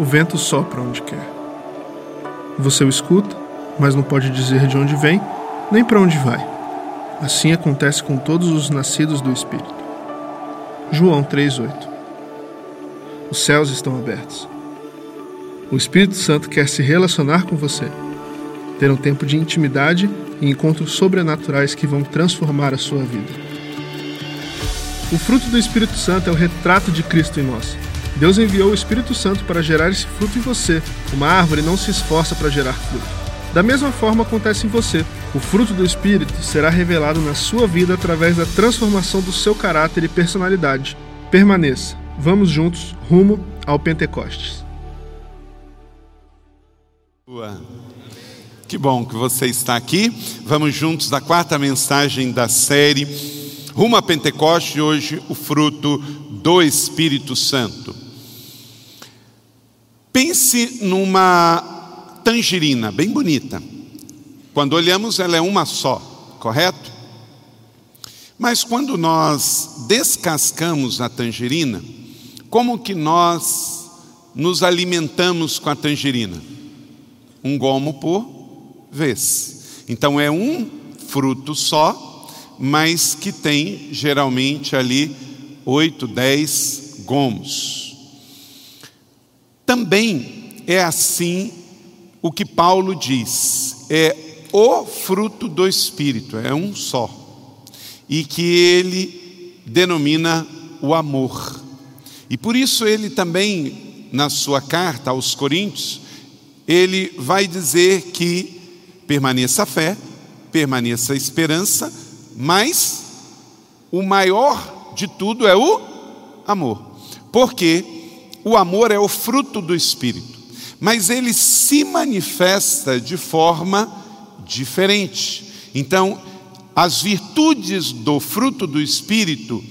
O vento sopra onde quer. Você o escuta, mas não pode dizer de onde vem, nem para onde vai. Assim acontece com todos os nascidos do Espírito. João 3,8 Os céus estão abertos. O Espírito Santo quer se relacionar com você, ter um tempo de intimidade e encontros sobrenaturais que vão transformar a sua vida. O fruto do Espírito Santo é o retrato de Cristo em nós. Deus enviou o Espírito Santo para gerar esse fruto em você. Uma árvore não se esforça para gerar fruto. Da mesma forma acontece em você. O fruto do Espírito será revelado na sua vida através da transformação do seu caráter e personalidade. Permaneça. Vamos juntos rumo ao Pentecostes. Que bom que você está aqui. Vamos juntos da quarta mensagem da série Rumo a Pentecostes, hoje o fruto do Espírito Santo. Pense numa tangerina bem bonita. Quando olhamos, ela é uma só, correto? Mas quando nós descascamos a tangerina, como que nós nos alimentamos com a tangerina? Um gomo por vez. Então é um fruto só, mas que tem geralmente ali oito, dez gomos. Também é assim o que Paulo diz, é o fruto do Espírito, é um só, e que ele denomina o amor. E por isso ele também, na sua carta aos Coríntios, ele vai dizer que permaneça a fé, permaneça a esperança, mas o maior de tudo é o amor. Porque o amor é o fruto do Espírito, mas ele se manifesta de forma diferente. Então, as virtudes do fruto do Espírito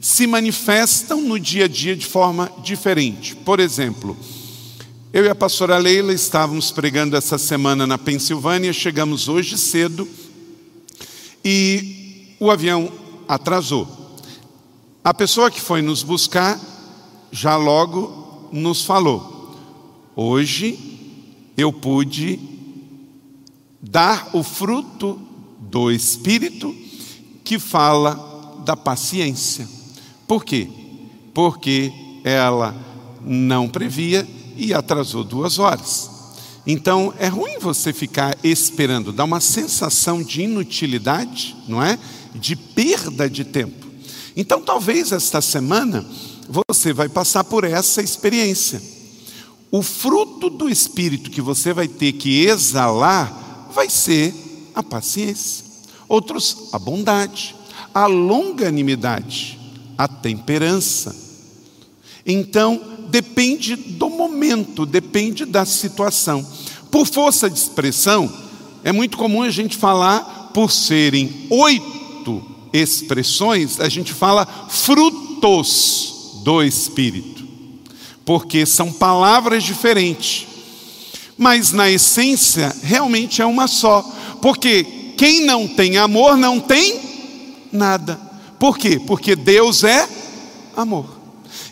se manifestam no dia a dia de forma diferente. Por exemplo, eu e a pastora Leila estávamos pregando essa semana na Pensilvânia, chegamos hoje cedo e o avião atrasou. A pessoa que foi nos buscar já logo nos falou: hoje eu pude dar o fruto do Espírito que fala da paciência. Por quê? Porque ela não previa e atrasou duas horas. Então é ruim você ficar esperando, dá uma sensação de inutilidade, não é? De perda de tempo. Então talvez esta semana você vai passar por essa experiência. O fruto do Espírito que você vai ter que exalar vai ser a paciência, outros a bondade, a longanimidade, a temperança. Então, depende do momento, depende da situação. Por força de expressão, é muito comum a gente falar, por serem oito expressões, a gente fala frutos do Espírito, porque são palavras diferentes, mas na essência realmente é uma só, porque quem não tem amor não tem nada. Por quê? Porque Deus é amor.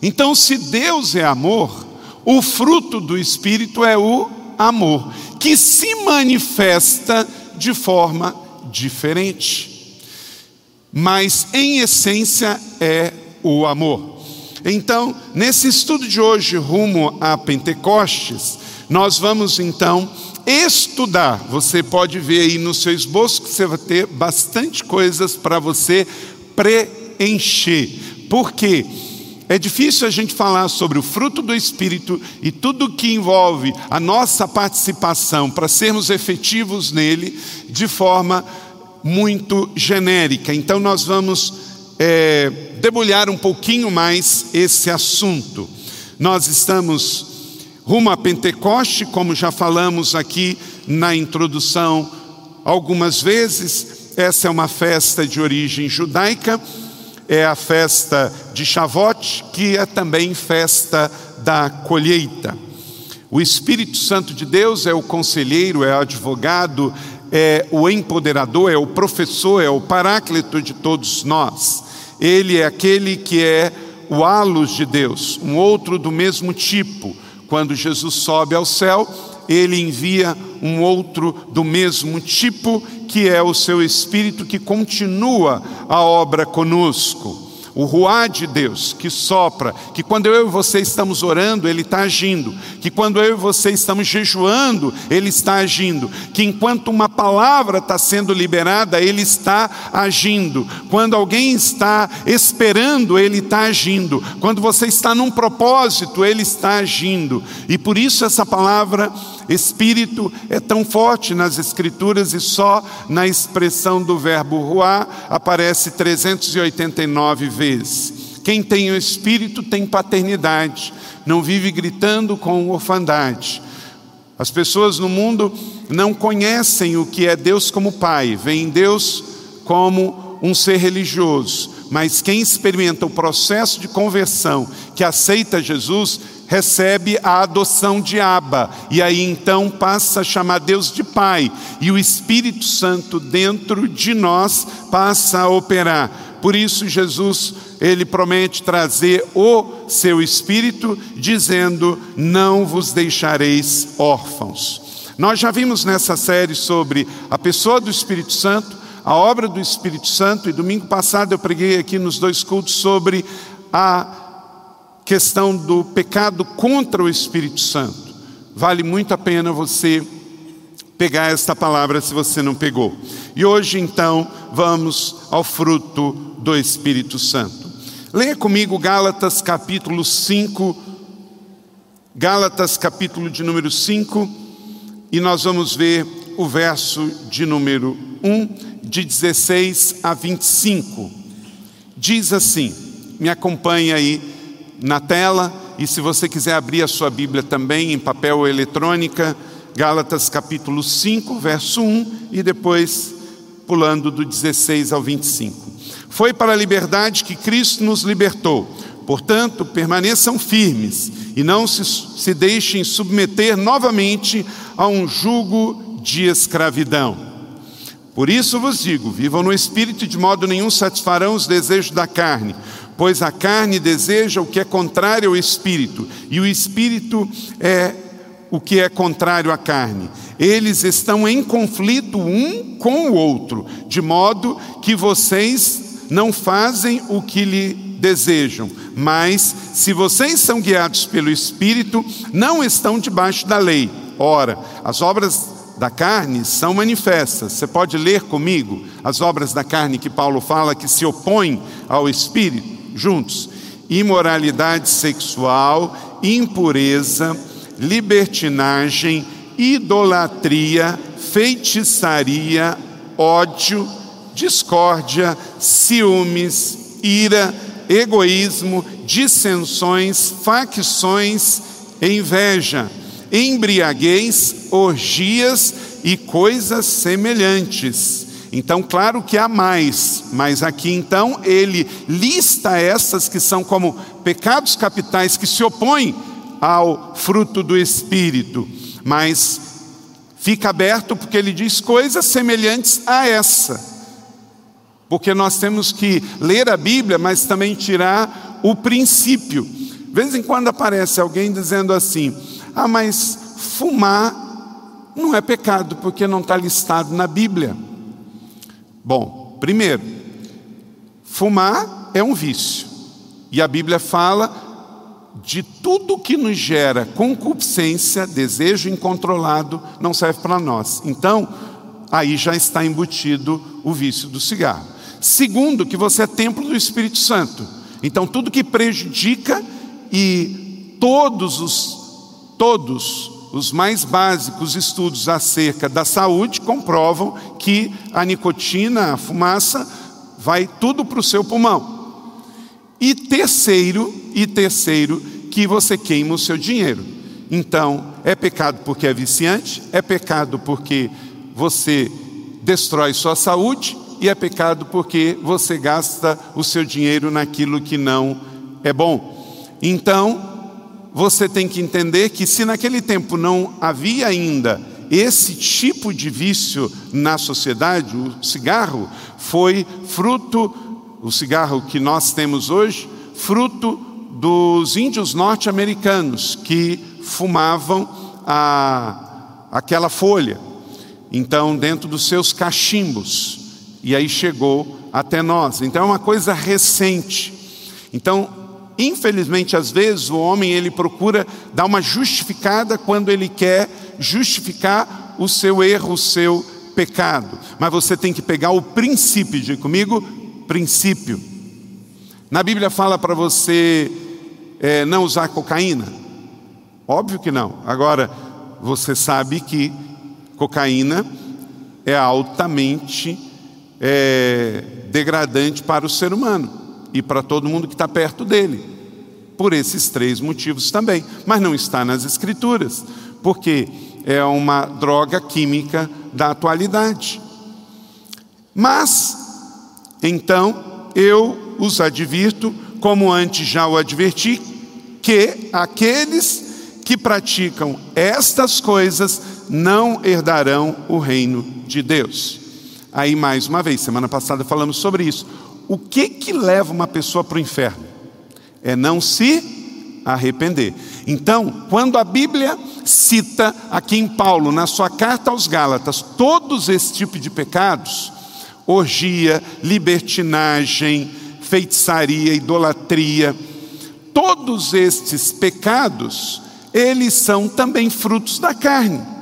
Então, se Deus é amor, o fruto do Espírito é o amor, que se manifesta de forma diferente, mas em essência é o amor. Então, nesse estudo de hoje, rumo a Pentecostes, nós vamos então estudar. Você pode ver aí no seu esboço que você vai ter bastante coisas para você preencher. Por quê? É difícil a gente falar sobre o fruto do Espírito e tudo que envolve a nossa participação para sermos efetivos nele de forma muito genérica. Então, nós vamos é, debulhar um pouquinho mais esse assunto. Nós estamos rumo a Pentecoste, como já falamos aqui na introdução algumas vezes. Essa é uma festa de origem judaica é a festa de Shavuot, que é também festa da colheita. O Espírito Santo de Deus é o conselheiro, é o advogado, é o empoderador, é o professor, é o paráclito de todos nós. Ele é aquele que é o halos de Deus, um outro do mesmo tipo, Quando Jesus sobe ao céu, ele envia um outro do mesmo tipo, que é o seu Espírito que continua a obra conosco o ruá de Deus que sopra, que quando eu e você estamos orando, Ele está agindo, que quando eu e você estamos jejuando, Ele está agindo, que enquanto uma palavra está sendo liberada, Ele está agindo, quando alguém está esperando, Ele está agindo, quando você está num propósito, Ele está agindo, e por isso essa palavra Espírito é tão forte nas Escrituras e só na expressão do verbo ruá aparece 389 vezes. Quem tem o Espírito tem paternidade, não vive gritando com orfandade. As pessoas no mundo não conhecem o que é Deus como Pai, veem Deus como um ser religioso, mas quem experimenta o processo de conversão, que aceita Jesus, recebe a adoção de Abba, e aí então passa a chamar Deus de Pai, e o Espírito Santo dentro de nós passa a operar. Por isso Jesus, ele promete trazer o seu espírito dizendo: "Não vos deixareis órfãos". Nós já vimos nessa série sobre a pessoa do Espírito Santo, a obra do Espírito Santo, e domingo passado eu preguei aqui nos dois cultos sobre a questão do pecado contra o Espírito Santo. Vale muito a pena você pegar esta palavra se você não pegou. E hoje então vamos ao fruto do Espírito Santo. Leia comigo Gálatas capítulo 5, Gálatas capítulo de número 5, e nós vamos ver o verso de número 1, de 16 a 25. Diz assim: me acompanha aí na tela e se você quiser abrir a sua Bíblia também em papel ou eletrônica, Gálatas capítulo 5, verso 1 e depois pulando do 16 ao 25. Foi para a liberdade que Cristo nos libertou. Portanto, permaneçam firmes e não se, se deixem submeter novamente a um jugo de escravidão. Por isso vos digo: vivam no espírito, de modo nenhum satisfarão os desejos da carne pois a carne deseja o que é contrário ao espírito, e o espírito é o que é contrário à carne. Eles estão em conflito um com o outro, de modo que vocês não fazem o que lhe desejam. Mas, se vocês são guiados pelo Espírito, não estão debaixo da lei. Ora, as obras da carne são manifestas. Você pode ler comigo as obras da carne que Paulo fala que se opõem ao Espírito? Juntos: imoralidade sexual, impureza, libertinagem, idolatria, feitiçaria, ódio, discórdia, ciúmes, ira, egoísmo, dissensões, facções, inveja, embriaguez, orgias e coisas semelhantes então, claro que há mais, mas aqui então ele lista essas que são como pecados capitais que se opõem ao fruto do Espírito, mas fica aberto porque ele diz coisas semelhantes a essa. Porque nós temos que ler a Bíblia, mas também tirar o princípio. De vez em quando aparece alguém dizendo assim: ah, mas fumar não é pecado porque não está listado na Bíblia. Bom, primeiro, fumar é um vício. E a Bíblia fala de tudo que nos gera concupiscência, desejo incontrolado, não serve para nós. Então, aí já está embutido o vício do cigarro. Segundo, que você é templo do Espírito Santo. Então, tudo que prejudica e todos os todos os mais básicos estudos acerca da saúde comprovam que a nicotina, a fumaça, vai tudo para o seu pulmão. E terceiro, e terceiro, que você queima o seu dinheiro. Então, é pecado porque é viciante, é pecado porque você destrói sua saúde e é pecado porque você gasta o seu dinheiro naquilo que não é bom. Então, você tem que entender que se naquele tempo não havia ainda esse tipo de vício na sociedade, o cigarro foi fruto, o cigarro que nós temos hoje, fruto dos índios norte-americanos que fumavam a, aquela folha. Então, dentro dos seus cachimbos. E aí chegou até nós. Então, é uma coisa recente. Então, infelizmente, às vezes o homem ele procura dar uma justificada quando ele quer justificar o seu erro, o seu pecado. Mas você tem que pegar o princípio, diga comigo, princípio. Na Bíblia fala para você é, não usar cocaína? Óbvio que não. Agora, você sabe que cocaína é altamente é, degradante para o ser humano e para todo mundo que está perto dele. Por esses três motivos também. Mas não está nas Escrituras, porque é uma droga química da atualidade. Mas, então, eu os advirto, como antes já o adverti, que aqueles que praticam estas coisas não herdarão o reino de Deus. Aí, mais uma vez, semana passada falamos sobre isso. O que que leva uma pessoa para o inferno? É não se arrepender. Então, quando a Bíblia cita aqui em Paulo, na sua carta aos Gálatas, todos esse tipo de pecados, orgia, libertinagem, feitiçaria, idolatria, todos estes pecados, eles são também frutos da carne.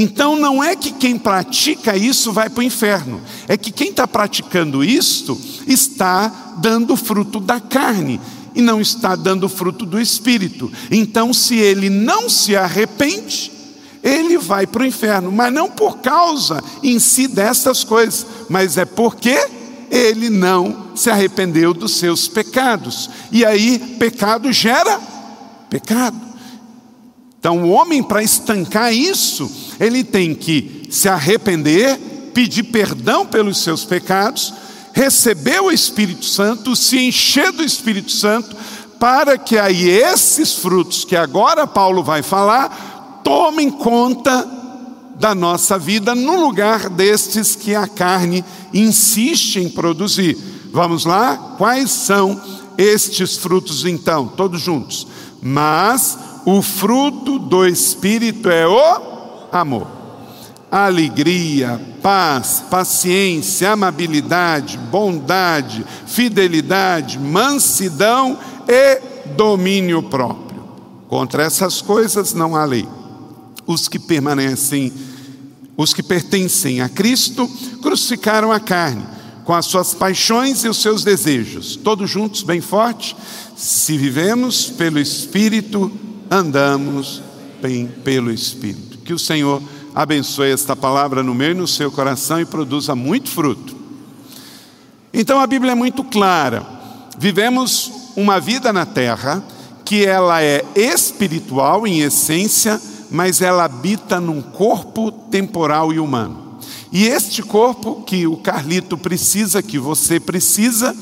Então não é que quem pratica isso vai para o inferno, é que quem está praticando isto está dando fruto da carne e não está dando fruto do espírito. Então, se ele não se arrepende, ele vai para o inferno, mas não por causa em si dessas coisas, mas é porque ele não se arrependeu dos seus pecados. E aí, pecado gera pecado. Então, o homem, para estancar isso, ele tem que se arrepender, pedir perdão pelos seus pecados, receber o Espírito Santo, se encher do Espírito Santo, para que aí esses frutos que agora Paulo vai falar, tomem conta da nossa vida no lugar destes que a carne insiste em produzir. Vamos lá? Quais são estes frutos então? Todos juntos. Mas o fruto do Espírito é o amor, alegria, paz, paciência, amabilidade, bondade, fidelidade, mansidão e domínio próprio. Contra essas coisas não há lei. Os que permanecem, os que pertencem a Cristo, crucificaram a carne com as suas paixões e os seus desejos. Todos juntos, bem forte. Se vivemos pelo Espírito, andamos bem pelo Espírito. Que o Senhor abençoe esta palavra no meu e no seu coração e produza muito fruto. Então a Bíblia é muito clara. Vivemos uma vida na terra que ela é espiritual em essência, mas ela habita num corpo temporal e humano. E este corpo que o Carlito precisa, que você precisa,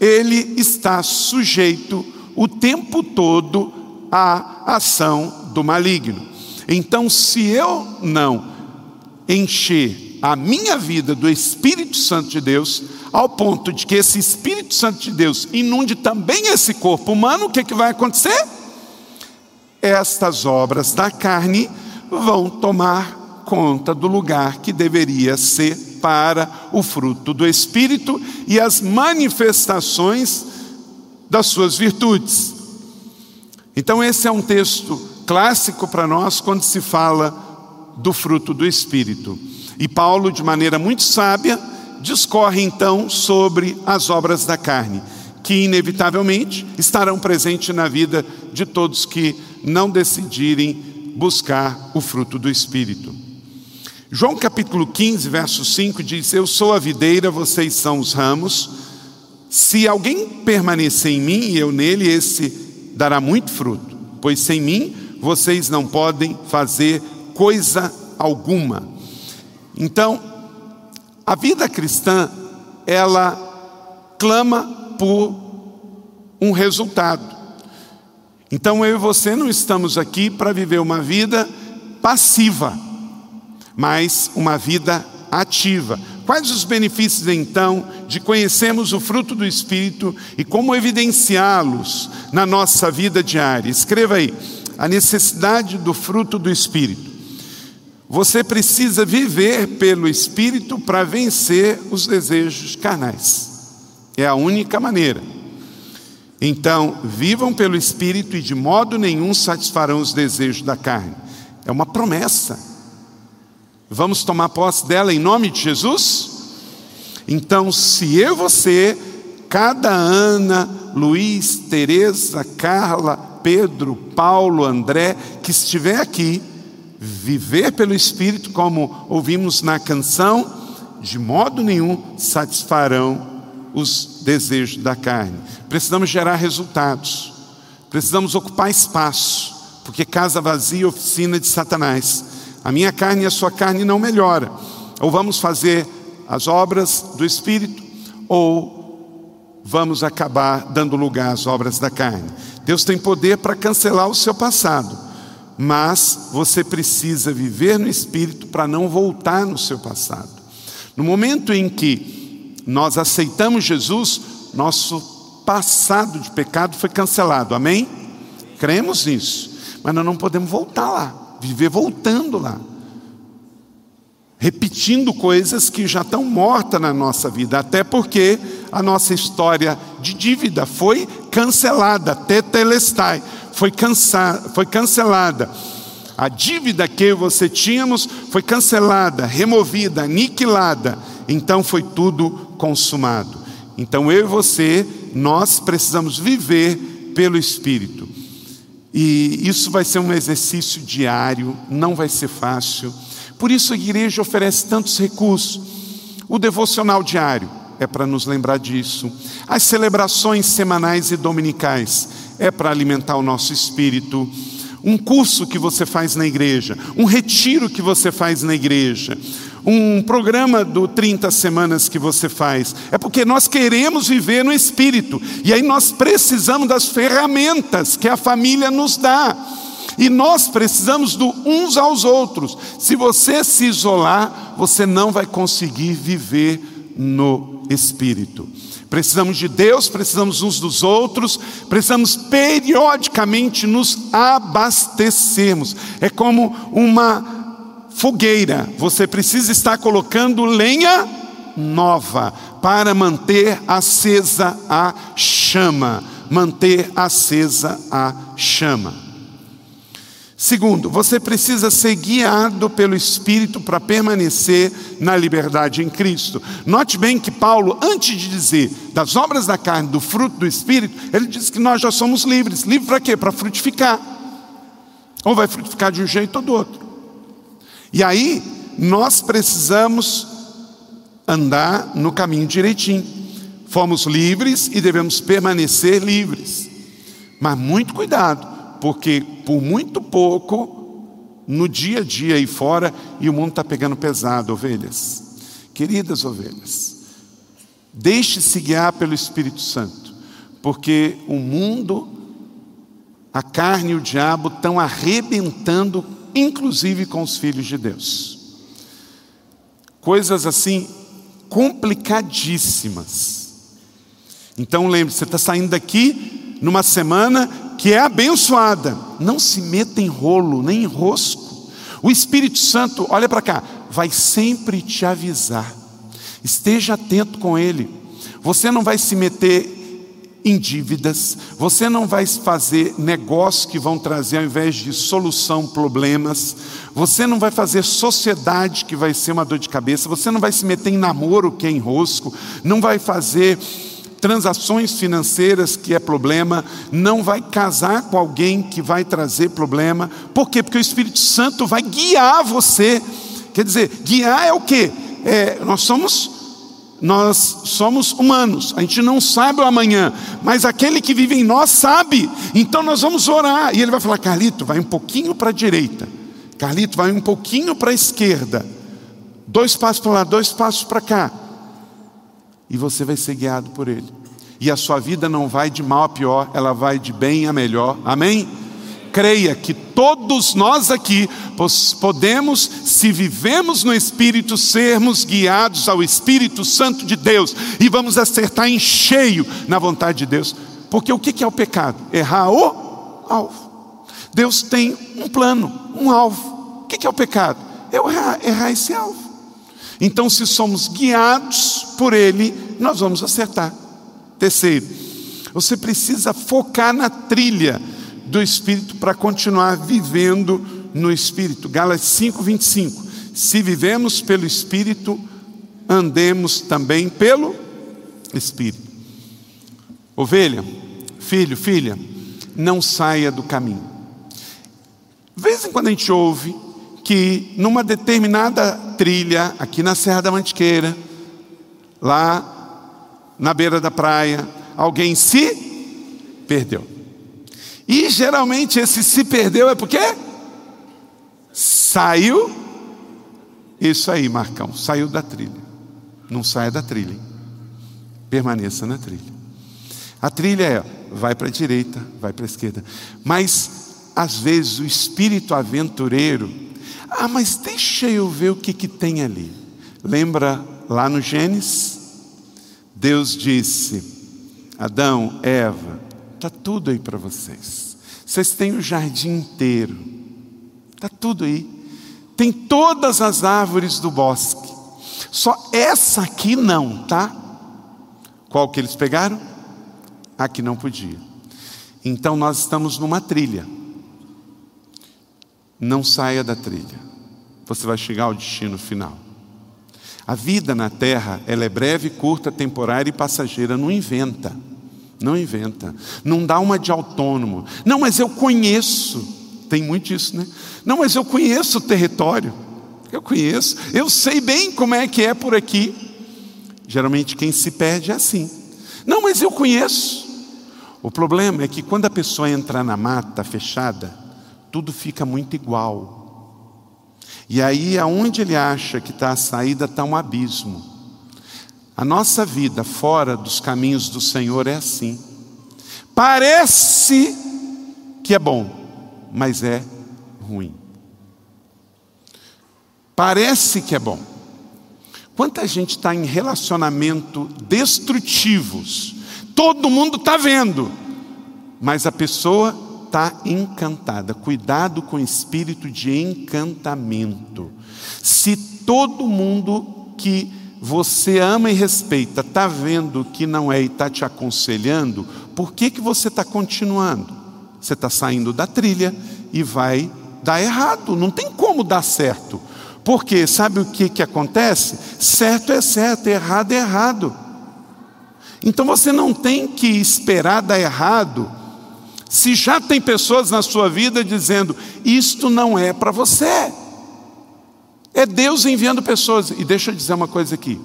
ele está sujeito o tempo todo a ação do maligno. Então, se eu não encher a minha vida do Espírito Santo de Deus, ao ponto de que esse Espírito Santo de Deus inunde também esse corpo humano, o que, que vai acontecer? Estas obras da carne vão tomar conta do lugar que deveria ser para o fruto do Espírito e as manifestações das suas virtudes. Então, esse é um texto clássico para nós quando se fala do fruto do Espírito. E Paulo, de maneira muito sábia, discorre então sobre as obras da carne, que inevitavelmente estarão presentes na vida de todos que não decidirem buscar o fruto do Espírito. João capítulo 15, verso 5 diz: Eu sou a videira, vocês são os ramos. Se alguém permanecer em mim e eu nele, esse dará muito fruto, pois sem mim vocês não podem fazer coisa alguma. Então, a vida cristã, ela clama por um resultado. Então eu e você não estamos aqui para viver uma vida passiva, mas uma vida ativa. Quais os benefícios então de conhecermos o fruto do Espírito e como evidenciá-los na nossa vida diária? Escreva aí, a necessidade do fruto do Espírito. Você precisa viver pelo Espírito para vencer os desejos carnais. É a única maneira. Então, vivam pelo Espírito e de modo nenhum satisfarão os desejos da carne. É uma promessa. Vamos tomar posse dela em nome de Jesus? Então, se eu você, cada Ana, Luiz, Teresa, Carla, Pedro, Paulo, André, que estiver aqui, viver pelo Espírito, como ouvimos na canção, de modo nenhum satisfarão os desejos da carne. Precisamos gerar resultados, precisamos ocupar espaço, porque casa vazia oficina de Satanás. A minha carne e a sua carne não melhora. Ou vamos fazer as obras do Espírito, ou vamos acabar dando lugar às obras da carne. Deus tem poder para cancelar o seu passado mas você precisa viver no Espírito para não voltar no seu passado. No momento em que nós aceitamos Jesus, nosso passado de pecado foi cancelado, amém? Cremos nisso, mas nós não podemos voltar lá, viver voltando lá, repetindo coisas que já estão mortas na nossa vida, até porque a nossa história de dívida foi cancelada, tetelestai foi, foi cancelada. A dívida que você tínhamos foi cancelada, removida, aniquilada. Então foi tudo consumado. Então eu e você, nós precisamos viver pelo Espírito. E isso vai ser um exercício diário, não vai ser fácil. Por isso a igreja oferece tantos recursos. O devocional diário é para nos lembrar disso. As celebrações semanais e dominicais é para alimentar o nosso espírito. Um curso que você faz na igreja, um retiro que você faz na igreja, um programa do 30 semanas que você faz, é porque nós queremos viver no espírito, e aí nós precisamos das ferramentas que a família nos dá. E nós precisamos do uns aos outros. Se você se isolar, você não vai conseguir viver no espírito. Precisamos de Deus, precisamos uns dos outros, precisamos periodicamente nos abastecermos. É como uma fogueira, você precisa estar colocando lenha nova para manter acesa a chama, manter acesa a chama. Segundo, você precisa ser guiado pelo Espírito para permanecer na liberdade em Cristo. Note bem que Paulo, antes de dizer das obras da carne, do fruto do Espírito, ele diz que nós já somos livres. Livre para quê? Para frutificar. Ou vai frutificar de um jeito ou do outro. E aí, nós precisamos andar no caminho direitinho. Fomos livres e devemos permanecer livres. Mas muito cuidado porque por muito pouco, no dia a dia aí fora, e o mundo está pegando pesado, ovelhas. Queridas ovelhas, deixe-se guiar pelo Espírito Santo, porque o mundo, a carne e o diabo estão arrebentando, inclusive com os filhos de Deus. Coisas assim complicadíssimas. Então lembre, você está saindo daqui numa semana que é abençoada, não se meta em rolo, nem em rosco. O Espírito Santo, olha para cá, vai sempre te avisar. Esteja atento com Ele. Você não vai se meter em dívidas, você não vai fazer negócios que vão trazer, ao invés de solução, problemas, você não vai fazer sociedade que vai ser uma dor de cabeça, você não vai se meter em namoro que é em rosco, não vai fazer transações financeiras que é problema, não vai casar com alguém que vai trazer problema. Por quê? Porque o Espírito Santo vai guiar você. Quer dizer, guiar é o quê? É, nós somos nós somos humanos, a gente não sabe o amanhã, mas aquele que vive em nós sabe. Então nós vamos orar e ele vai falar: Carlito, vai um pouquinho para a direita, Carlito, vai um pouquinho para a esquerda, dois passos para lá, dois passos para cá e você vai ser guiado por Ele. E a sua vida não vai de mal a pior, ela vai de bem a melhor. Amém? Creia que todos nós aqui podemos, se vivemos no Espírito, sermos guiados ao Espírito Santo de Deus e vamos acertar em cheio na vontade de Deus. Porque o que é o pecado? Errar o alvo. Deus tem um plano, um alvo. O que é o pecado? É errar, errar esse alvo. Então, se somos guiados por Ele, nós vamos acertar. Terceiro, você precisa focar na trilha do Espírito para continuar vivendo no Espírito. Gálatas 5, 25. Se vivemos pelo Espírito, andemos também pelo Espírito. Ovelha, filho, filha, não saia do caminho. De vez em quando a gente ouve que numa determinada trilha, aqui na Serra da Mantiqueira, lá na beira da praia, alguém se perdeu. E geralmente esse se perdeu é porque saiu. Isso aí, Marcão, saiu da trilha. Não saia da trilha. Permaneça na trilha. A trilha é vai para a direita, vai para a esquerda. Mas às vezes o espírito aventureiro, ah, mas deixa eu ver o que, que tem ali. Lembra lá no Gênesis? Deus disse: Adão, Eva, está tudo aí para vocês. Vocês têm o jardim inteiro, está tudo aí. Tem todas as árvores do bosque. Só essa aqui não, tá? Qual que eles pegaram? A que não podia. Então nós estamos numa trilha. Não saia da trilha. Você vai chegar ao destino final. A vida na terra, ela é breve, curta, temporária e passageira, não inventa. Não inventa. Não dá uma de autônomo. Não, mas eu conheço. Tem muito isso, né? Não, mas eu conheço o território. Eu conheço, eu sei bem como é que é por aqui. Geralmente quem se perde é assim. Não, mas eu conheço. O problema é que quando a pessoa entra na mata fechada, tudo fica muito igual. E aí, aonde ele acha que está a saída, está um abismo. A nossa vida fora dos caminhos do Senhor é assim. Parece que é bom, mas é ruim. Parece que é bom. Quanta gente está em relacionamento destrutivos, todo mundo está vendo, mas a pessoa está encantada. Cuidado com o espírito de encantamento. Se todo mundo que você ama e respeita está vendo que não é e está te aconselhando, por que, que você está continuando? Você está saindo da trilha e vai dar errado, não tem como dar certo. Porque sabe o que, que acontece? Certo é certo, errado é errado. Então você não tem que esperar dar errado, se já tem pessoas na sua vida dizendo: isto não é para você. É Deus enviando pessoas. E deixa eu dizer uma coisa aqui.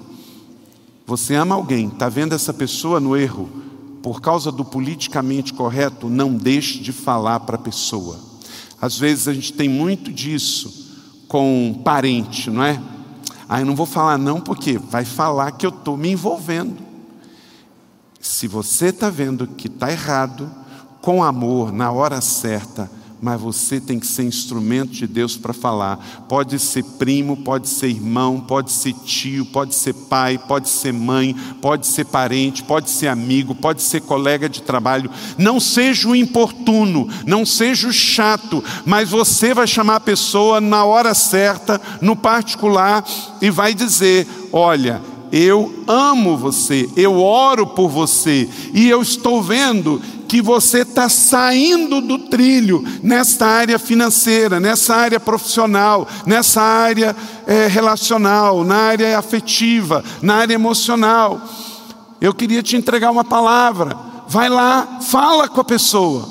Você ama alguém, está vendo essa pessoa no erro, por causa do politicamente correto, não deixe de falar para a pessoa. Às vezes a gente tem muito disso com um parente, não é? Ah, não vou falar não, porque vai falar que eu estou me envolvendo. Se você está vendo que está errado, com amor, na hora certa, mas você tem que ser instrumento de Deus para falar. Pode ser primo, pode ser irmão, pode ser tio, pode ser pai, pode ser mãe, pode ser parente, pode ser amigo, pode ser colega de trabalho. Não seja o importuno, não seja o chato, mas você vai chamar a pessoa na hora certa, no particular, e vai dizer: Olha, eu amo você, eu oro por você, e eu estou vendo que você está saindo do trilho nessa área financeira, nessa área profissional, nessa área é, relacional, na área afetiva, na área emocional. Eu queria te entregar uma palavra. Vai lá, fala com a pessoa.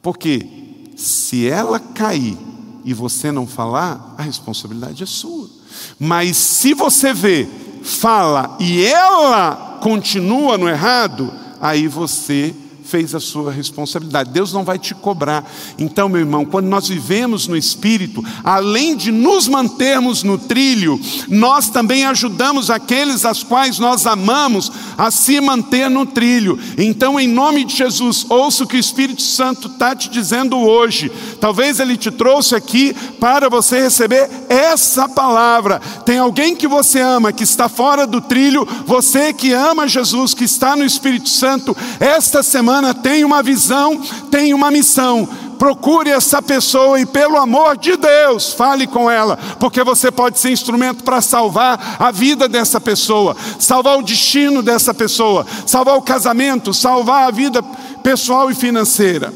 Porque se ela cair e você não falar, a responsabilidade é sua. Mas se você vê, fala e ela continua no errado, aí você fez a sua responsabilidade. Deus não vai te cobrar. Então, meu irmão, quando nós vivemos no Espírito, além de nos mantermos no trilho, nós também ajudamos aqueles às quais nós amamos a se manter no trilho. Então, em nome de Jesus, ouça o que o Espírito Santo está te dizendo hoje. Talvez ele te trouxe aqui para você receber essa palavra. Tem alguém que você ama que está fora do trilho, você que ama Jesus, que está no Espírito Santo, esta semana tem uma visão, tem uma missão. Procure essa pessoa e, pelo amor de Deus, fale com ela, porque você pode ser instrumento para salvar a vida dessa pessoa, salvar o destino dessa pessoa, salvar o casamento, salvar a vida pessoal e financeira.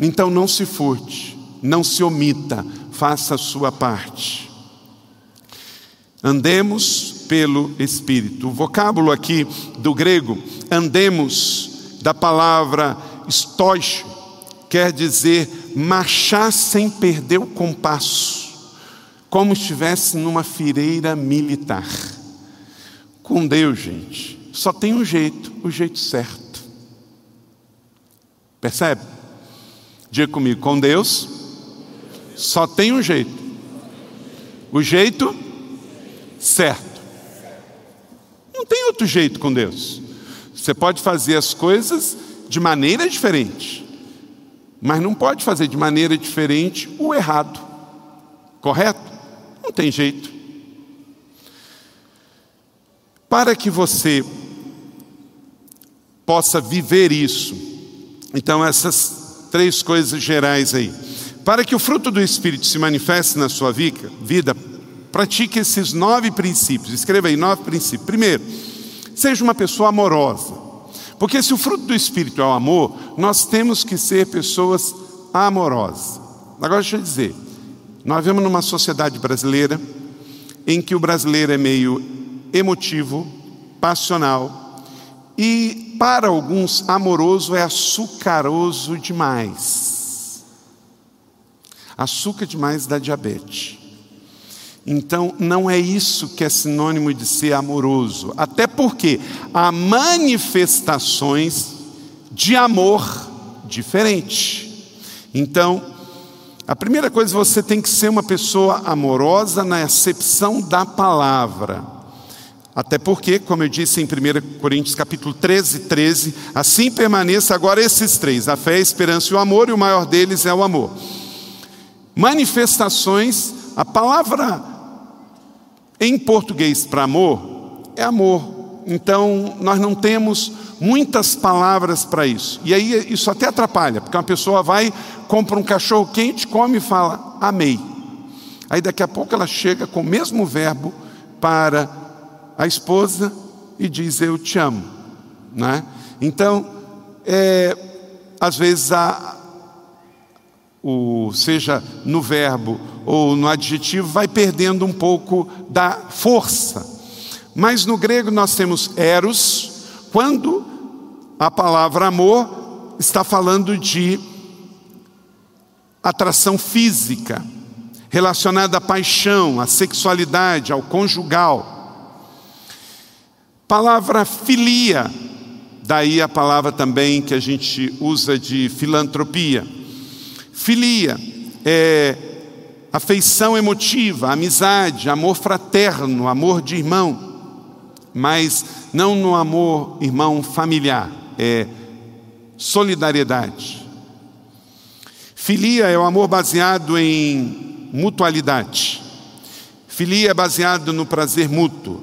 Então não se furte, não se omita, faça a sua parte. Andemos pelo Espírito. O vocábulo aqui do grego, andemos, da palavra estoiche, quer dizer marchar sem perder o compasso, como estivesse numa fileira militar. Com Deus, gente, só tem um jeito, o jeito certo. Percebe? Diga comigo, com Deus só tem um jeito. O jeito certo. Não tem outro jeito com Deus. Você pode fazer as coisas de maneira diferente, mas não pode fazer de maneira diferente o errado. Correto? Não tem jeito. Para que você possa viver isso, então essas três coisas gerais aí. Para que o fruto do Espírito se manifeste na sua vida, Pratique esses nove princípios. Escreva aí nove princípios. Primeiro, seja uma pessoa amorosa. Porque se o fruto do Espírito é o amor, nós temos que ser pessoas amorosas. Agora deixa eu dizer, nós vivemos numa sociedade brasileira em que o brasileiro é meio emotivo, passional e para alguns amoroso é açucaroso demais. Açúcar demais dá diabetes. Então, não é isso que é sinônimo de ser amoroso, até porque há manifestações de amor diferentes. Então, a primeira coisa, você tem que ser uma pessoa amorosa na acepção da palavra. Até porque, como eu disse em 1 Coríntios capítulo 13, 13, assim permaneça agora esses três: a fé, a esperança e o amor, e o maior deles é o amor. Manifestações, a palavra em português, para amor, é amor. Então, nós não temos muitas palavras para isso. E aí isso até atrapalha, porque uma pessoa vai, compra um cachorro quente, come e fala, amei. Aí daqui a pouco ela chega com o mesmo verbo para a esposa e diz, eu te amo. Né? Então, é, às vezes, a, o, seja no verbo ou no adjetivo, vai perdendo um pouco da força. Mas no grego nós temos eros, quando a palavra amor está falando de atração física, relacionada à paixão, à sexualidade, ao conjugal. Palavra filia, daí a palavra também que a gente usa de filantropia Filia é afeição emotiva, amizade, amor fraterno, amor de irmão, mas não no amor irmão familiar, é solidariedade. Filia é o amor baseado em mutualidade. Filia é baseado no prazer mútuo,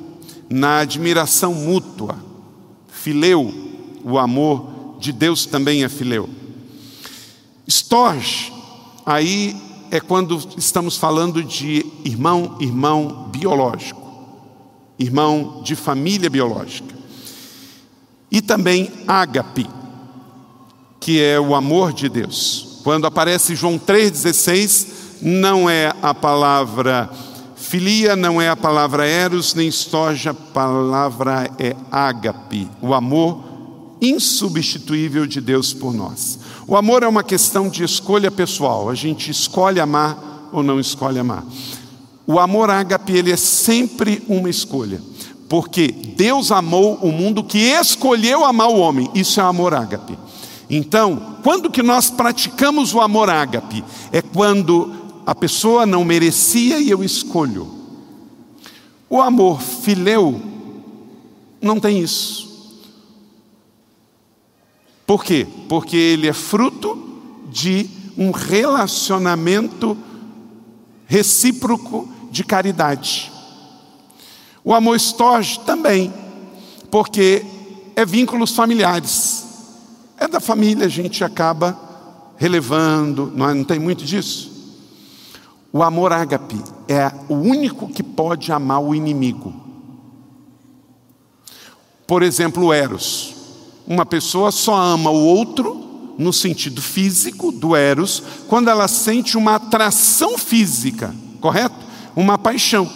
na admiração mútua. Fileu, o amor de Deus também é fileu. Storge, aí é quando estamos falando de irmão, irmão biológico, irmão de família biológica. E também ágape, que é o amor de Deus. Quando aparece João 3,16, não é a palavra filia, não é a palavra eros, nem storge, a palavra é ágape, o amor insubstituível de Deus por nós. O amor é uma questão de escolha pessoal. A gente escolhe amar ou não escolhe amar. O amor ágape, ele é sempre uma escolha. Porque Deus amou o mundo que escolheu amar o homem. Isso é amor ágape. Então, quando que nós praticamos o amor ágape? É quando a pessoa não merecia e eu escolho. O amor fileu não tem isso. Por quê? Porque ele é fruto de um relacionamento recíproco de caridade. O amor estorge também, porque é vínculos familiares. é da família, a gente acaba relevando, não, é? não tem muito disso? O amor ágape é o único que pode amar o inimigo. Por exemplo, o Eros. Uma pessoa só ama o outro no sentido físico do Eros quando ela sente uma atração física, correto? Uma paixão.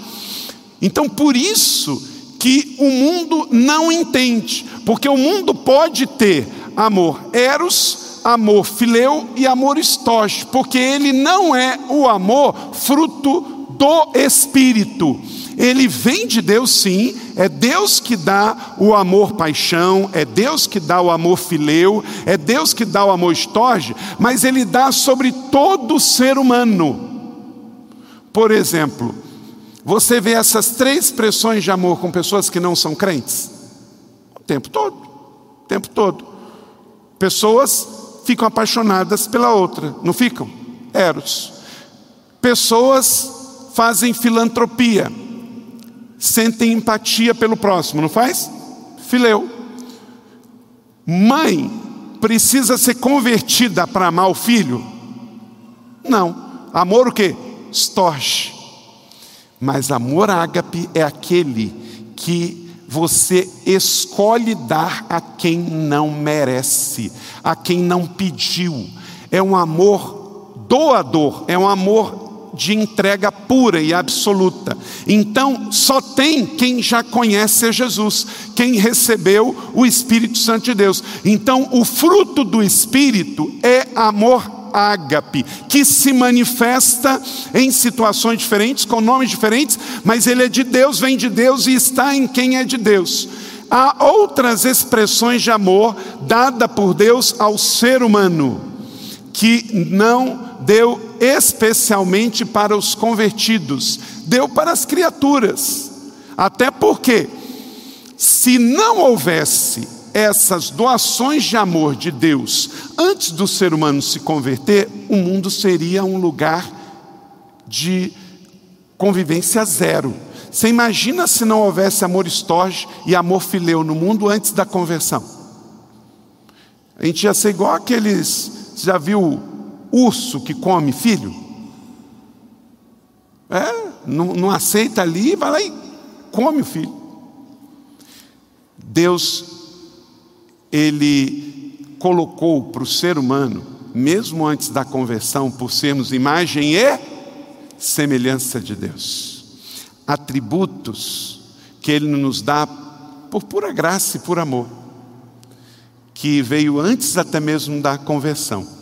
Então, por isso que o mundo não entende, porque o mundo pode ter amor eros, amor fileu e amor estógio, porque ele não é o amor fruto do espírito. Ele vem de Deus sim, é Deus que dá o amor paixão, é Deus que dá o amor fileu, é Deus que dá o amor estorge, mas ele dá sobre todo ser humano. Por exemplo, você vê essas três expressões de amor com pessoas que não são crentes? O tempo todo. O tempo todo. Pessoas ficam apaixonadas pela outra, não ficam? Eros. Pessoas fazem filantropia, sentem empatia pelo próximo, não faz? Fileu. Mãe precisa ser convertida para amar o filho? Não. Amor o quê? Storge. Mas amor ágape é aquele que você escolhe dar a quem não merece, a quem não pediu. É um amor doador, é um amor de entrega pura e absoluta. Então, só tem quem já conhece a Jesus, quem recebeu o Espírito Santo de Deus. Então, o fruto do Espírito é amor ágape, que se manifesta em situações diferentes, com nomes diferentes, mas ele é de Deus, vem de Deus e está em quem é de Deus. Há outras expressões de amor dada por Deus ao ser humano, que não deu especialmente para os convertidos, deu para as criaturas. Até porque, se não houvesse essas doações de amor de Deus antes do ser humano se converter, o mundo seria um lugar de convivência zero. Você imagina se não houvesse amor estorge e amor fileu no mundo antes da conversão? A gente ia ser igual aqueles. Já viu urso que come filho? É, não, não aceita ali, vai lá e come o filho. Deus ele colocou para o ser humano, mesmo antes da conversão, por sermos imagem e semelhança de Deus, atributos que ele nos dá por pura graça e por amor, que veio antes até mesmo da conversão.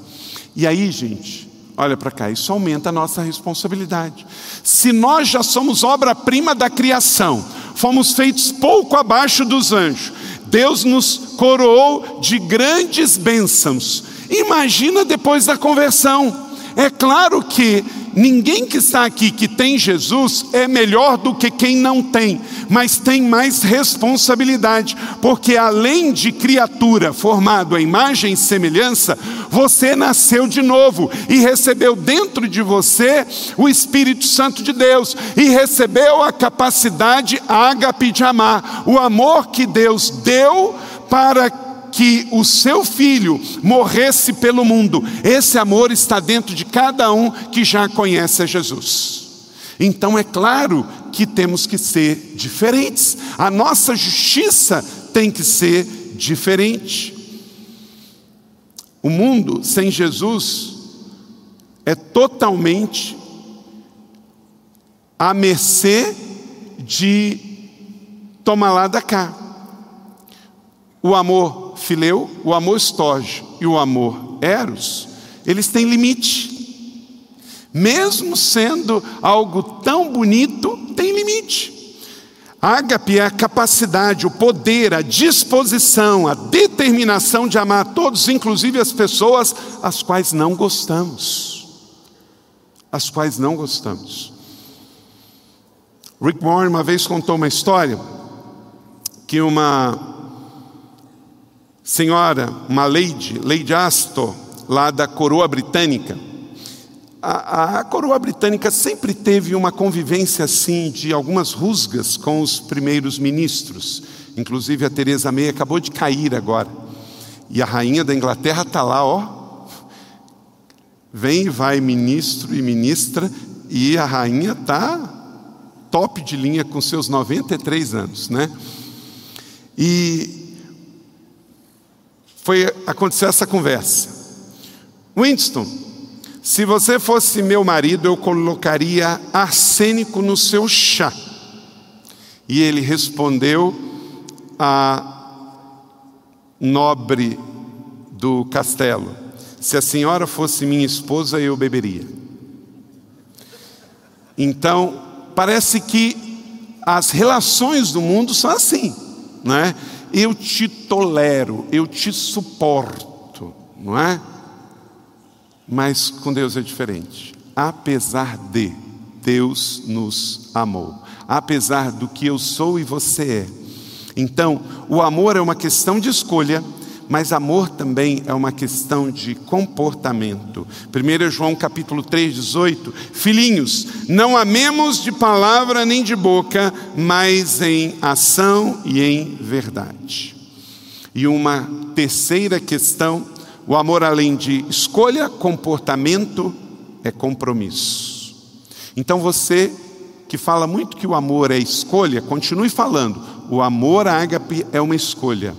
E aí, gente, olha para cá, isso aumenta a nossa responsabilidade. Se nós já somos obra-prima da criação, fomos feitos pouco abaixo dos anjos, Deus nos coroou de grandes bênçãos. Imagina depois da conversão. É claro que ninguém que está aqui que tem Jesus é melhor do que quem não tem, mas tem mais responsabilidade, porque além de criatura formado à imagem e semelhança, você nasceu de novo e recebeu dentro de você o Espírito Santo de Deus e recebeu a capacidade ágape de amar, o amor que Deus deu para que o seu filho morresse pelo mundo. Esse amor está dentro de cada um que já conhece a Jesus. Então é claro que temos que ser diferentes. A nossa justiça tem que ser diferente. O mundo sem Jesus é totalmente à mercê de tomar lá da cá. O amor fileu, o amor estógio e o amor eros, eles têm limite. Mesmo sendo algo tão bonito, tem limite. Ágape é a capacidade, o poder, a disposição, a determinação de amar a todos, inclusive as pessoas as quais não gostamos. As quais não gostamos. Rick Warren uma vez contou uma história que uma senhora, uma lady, Lady Astor, lá da coroa britânica. A, a, coroa britânica sempre teve uma convivência assim de algumas rusgas com os primeiros ministros. Inclusive a Teresa May acabou de cair agora. E a rainha da Inglaterra está lá, ó. Vem e vai ministro e ministra, e a rainha está top de linha com seus 93 anos, né? E foi acontecer essa conversa. Winston, se você fosse meu marido, eu colocaria arsênico no seu chá. E ele respondeu a nobre do castelo: Se a senhora fosse minha esposa, eu beberia. Então, parece que as relações do mundo são assim, não é? Eu te tolero, eu te suporto, não é? Mas com Deus é diferente. Apesar de Deus nos amou, apesar do que eu sou e você é. Então, o amor é uma questão de escolha, mas amor também é uma questão de comportamento. 1 João capítulo 3, 18: Filhinhos, não amemos de palavra nem de boca, mas em ação e em verdade. E uma terceira questão: o amor, além de escolha, comportamento, é compromisso. Então você que fala muito que o amor é escolha, continue falando. O amor ágape é uma escolha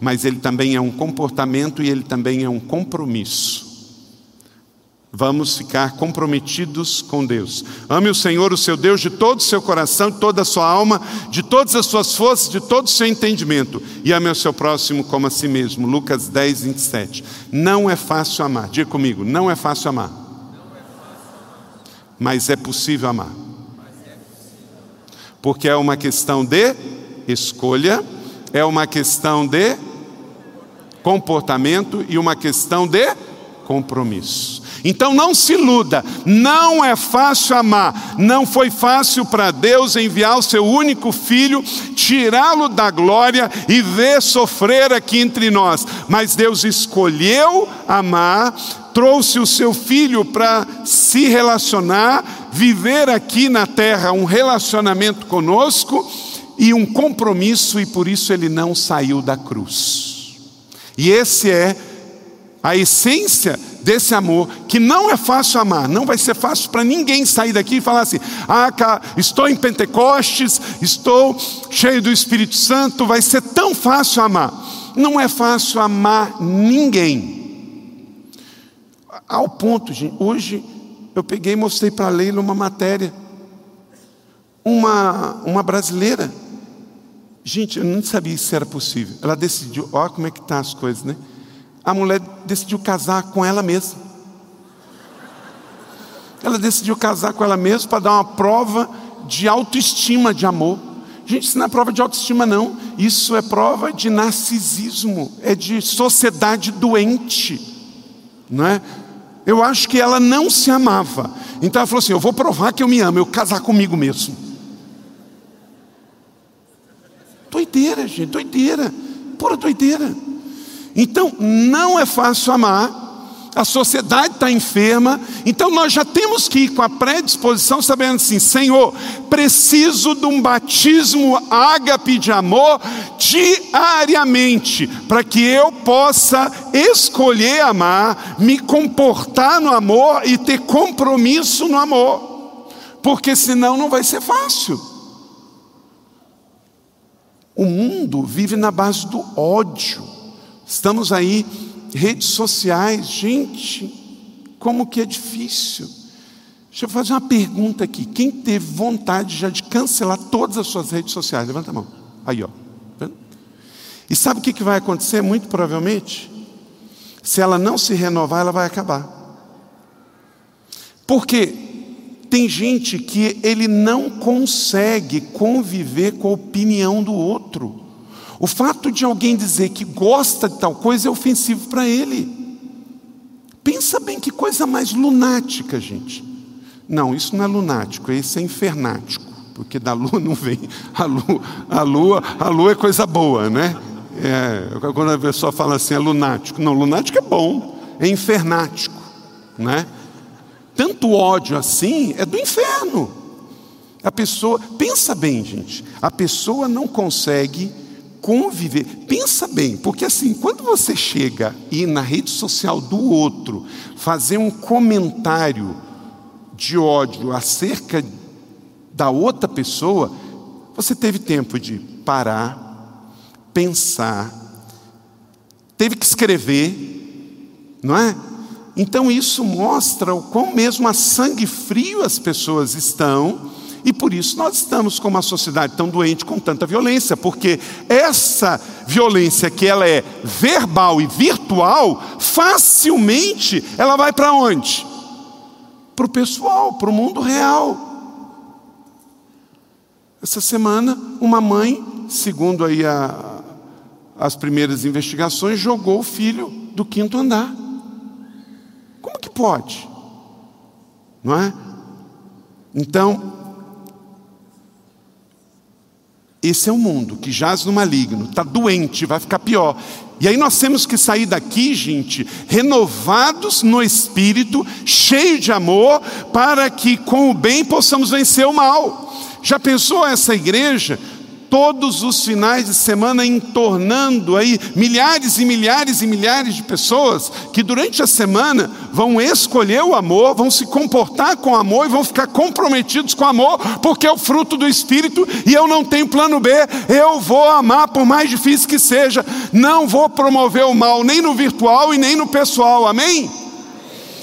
mas ele também é um comportamento e ele também é um compromisso. Vamos ficar comprometidos com Deus. Ame o Senhor, o seu Deus, de todo o seu coração, de toda a sua alma, de todas as suas forças, de todo o seu entendimento. E ame o seu próximo como a si mesmo. Lucas 10, 27. Não é fácil amar. Diga comigo, não é fácil amar. Mas é possível amar. Porque é uma questão de escolha, é uma questão de comportamento e uma questão de compromisso. Então não se iluda, não é fácil amar, não foi fácil para Deus enviar o seu único filho, tirá-lo da glória e ver sofrer aqui entre nós, mas Deus escolheu amar, trouxe o seu filho para se relacionar, viver aqui na terra um relacionamento conosco e um compromisso, e por isso ele não saiu da cruz. E esse é a essência desse amor, que não é fácil amar, não vai ser fácil para ninguém sair daqui e falar assim: ah, estou em Pentecostes, estou cheio do Espírito Santo, vai ser tão fácil amar. Não é fácil amar ninguém. Ao ponto, gente, hoje eu peguei e mostrei para a Leila uma matéria, uma, uma brasileira Gente, eu não sabia se era possível. Ela decidiu, olha como é que tá as coisas, né? A mulher decidiu casar com ela mesma. Ela decidiu casar com ela mesma para dar uma prova de autoestima de amor. Gente, isso não é prova de autoestima, não. Isso é prova de narcisismo, é de sociedade doente, não é? Eu acho que ela não se amava. Então ela falou assim: Eu vou provar que eu me amo, eu casar comigo mesmo. Doideira, gente, doideira, pura doideira. Então, não é fácil amar, a sociedade está enferma, então nós já temos que ir com a predisposição, sabendo assim: Senhor, preciso de um batismo ágape de amor diariamente, para que eu possa escolher amar, me comportar no amor e ter compromisso no amor, porque senão não vai ser fácil. O mundo vive na base do ódio. Estamos aí, redes sociais, gente, como que é difícil. Deixa eu fazer uma pergunta aqui. Quem teve vontade já de cancelar todas as suas redes sociais? Levanta a mão. Aí, ó. E sabe o que vai acontecer? Muito provavelmente, se ela não se renovar, ela vai acabar. Por quê? Tem gente que ele não consegue conviver com a opinião do outro. O fato de alguém dizer que gosta de tal coisa é ofensivo para ele. Pensa bem que coisa mais lunática, gente. Não, isso não é lunático, isso é infernático, porque da lua não vem. A lua, a lua, a lua é coisa boa, né? É, quando a pessoa fala assim, é lunático. Não, lunático é bom, é infernático, né? Tanto ódio assim é do inferno. A pessoa, pensa bem, gente, a pessoa não consegue conviver. Pensa bem, porque assim, quando você chega e na rede social do outro fazer um comentário de ódio acerca da outra pessoa, você teve tempo de parar, pensar, teve que escrever, não é? Então isso mostra o quão mesmo a sangue frio as pessoas estão, e por isso nós estamos com uma sociedade tão doente com tanta violência, porque essa violência que ela é verbal e virtual, facilmente ela vai para onde? Para o pessoal, para o mundo real. Essa semana, uma mãe, segundo aí a, as primeiras investigações, jogou o filho do quinto andar. Que pode? Não é? Então, esse é o mundo que jaz no maligno, está doente, vai ficar pior. E aí nós temos que sair daqui, gente, renovados no espírito, cheio de amor, para que com o bem possamos vencer o mal. Já pensou essa igreja? Todos os finais de semana entornando aí milhares e milhares e milhares de pessoas que durante a semana vão escolher o amor, vão se comportar com amor e vão ficar comprometidos com amor, porque é o fruto do Espírito e eu não tenho plano B, eu vou amar por mais difícil que seja, não vou promover o mal nem no virtual e nem no pessoal, amém?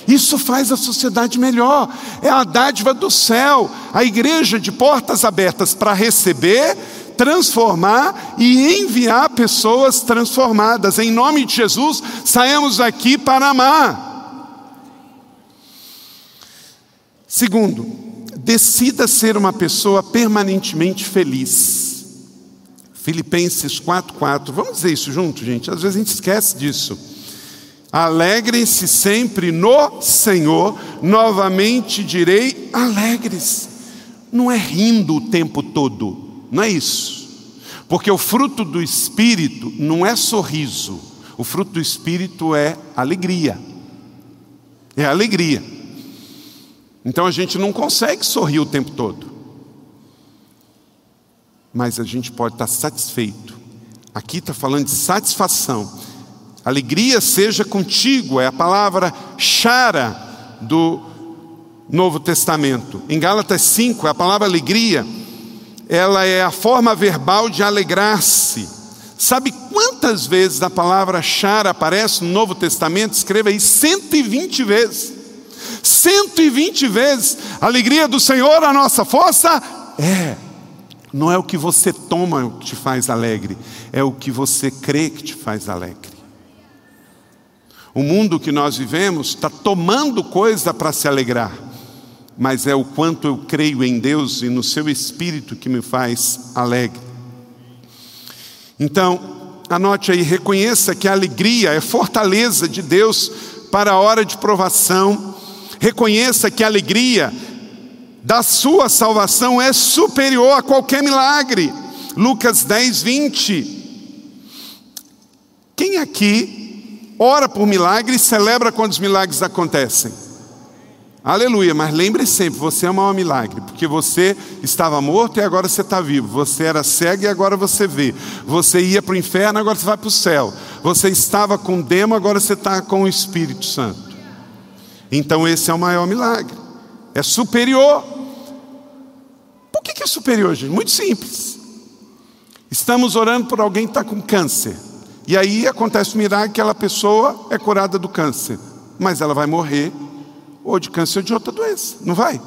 Isso faz a sociedade melhor, é a dádiva do céu, a igreja de portas abertas para receber, transformar e enviar pessoas transformadas. Em nome de Jesus, saímos aqui para amar. Segundo, decida ser uma pessoa permanentemente feliz. Filipenses 4:4. Vamos dizer isso junto, gente? Às vezes a gente esquece disso. Alegrem-se sempre no Senhor, novamente direi: alegres. Não é rindo o tempo todo, não é isso. Porque o fruto do Espírito não é sorriso, o fruto do Espírito é alegria. É alegria. Então a gente não consegue sorrir o tempo todo, mas a gente pode estar satisfeito. Aqui está falando de satisfação Alegria seja contigo, é a palavra chara do Novo Testamento. Em Gálatas 5, a palavra alegria, ela é a forma verbal de alegrar-se. Sabe quantas vezes a palavra chara aparece no Novo Testamento? Escreva aí 120 vezes. 120 vezes. Alegria do Senhor, a nossa força, é. Não é o que você toma que te faz alegre, é o que você crê que te faz alegre. O mundo que nós vivemos está tomando coisa para se alegrar, mas é o quanto eu creio em Deus e no seu Espírito que me faz alegre. Então, anote aí, reconheça que a alegria é fortaleza de Deus para a hora de provação. Reconheça que a alegria da sua salvação é superior a qualquer milagre. Lucas 10, 20. Quem aqui ora por milagres e celebra quando os milagres acontecem. Aleluia, mas lembre sempre, você é o maior milagre, porque você estava morto e agora você está vivo, você era cego e agora você vê, você ia para o inferno, agora você vai para o céu, você estava com demo, agora você está com o Espírito Santo. Então esse é o maior milagre, é superior. Por que, que é superior, gente? Muito simples. Estamos orando por alguém que está com câncer. E aí acontece o milagre que aquela pessoa é curada do câncer, mas ela vai morrer ou de câncer ou de outra doença, não vai?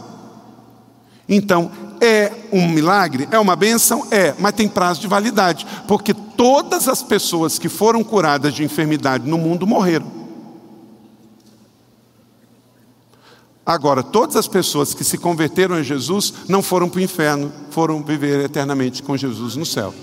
Então, é um milagre? É uma benção? É, mas tem prazo de validade, porque todas as pessoas que foram curadas de enfermidade no mundo morreram. Agora, todas as pessoas que se converteram a Jesus não foram para o inferno, foram viver eternamente com Jesus no céu.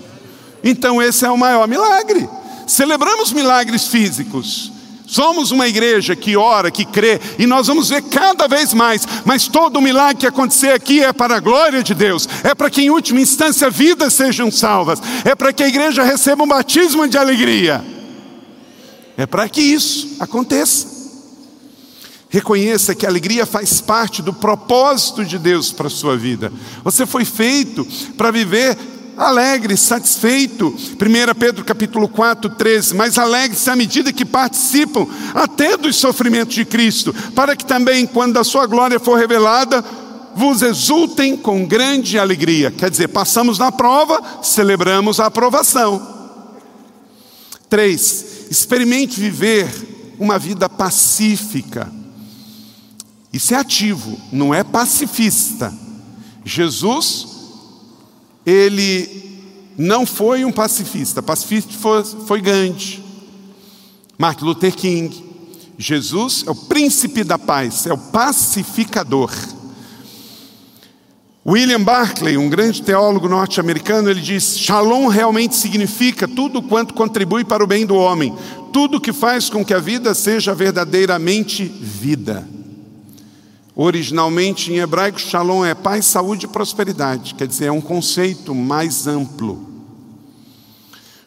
Então, esse é o maior milagre. Celebramos milagres físicos. Somos uma igreja que ora, que crê, e nós vamos ver cada vez mais, mas todo milagre que acontecer aqui é para a glória de Deus, é para que em última instância vidas sejam salvas, é para que a igreja receba um batismo de alegria, é para que isso aconteça. Reconheça que a alegria faz parte do propósito de Deus para a sua vida. Você foi feito para viver alegre, satisfeito. 1 Pedro capítulo 4, 13. Mas alegre-se à medida que participam até dos sofrimentos de Cristo, para que também, quando a sua glória for revelada, vos exultem com grande alegria. Quer dizer, passamos na prova, celebramos a aprovação. 3. Experimente viver uma vida pacífica. Isso é ativo, não é pacifista. Jesus, ele não foi um pacifista. Pacifista foi, foi Gandhi, Martin Luther King. Jesus é o príncipe da paz, é o pacificador. William Barclay, um grande teólogo norte-americano, ele diz: Shalom realmente significa tudo quanto contribui para o bem do homem, tudo que faz com que a vida seja verdadeiramente vida. Originalmente em hebraico, Shalom é paz, saúde e prosperidade, quer dizer, é um conceito mais amplo.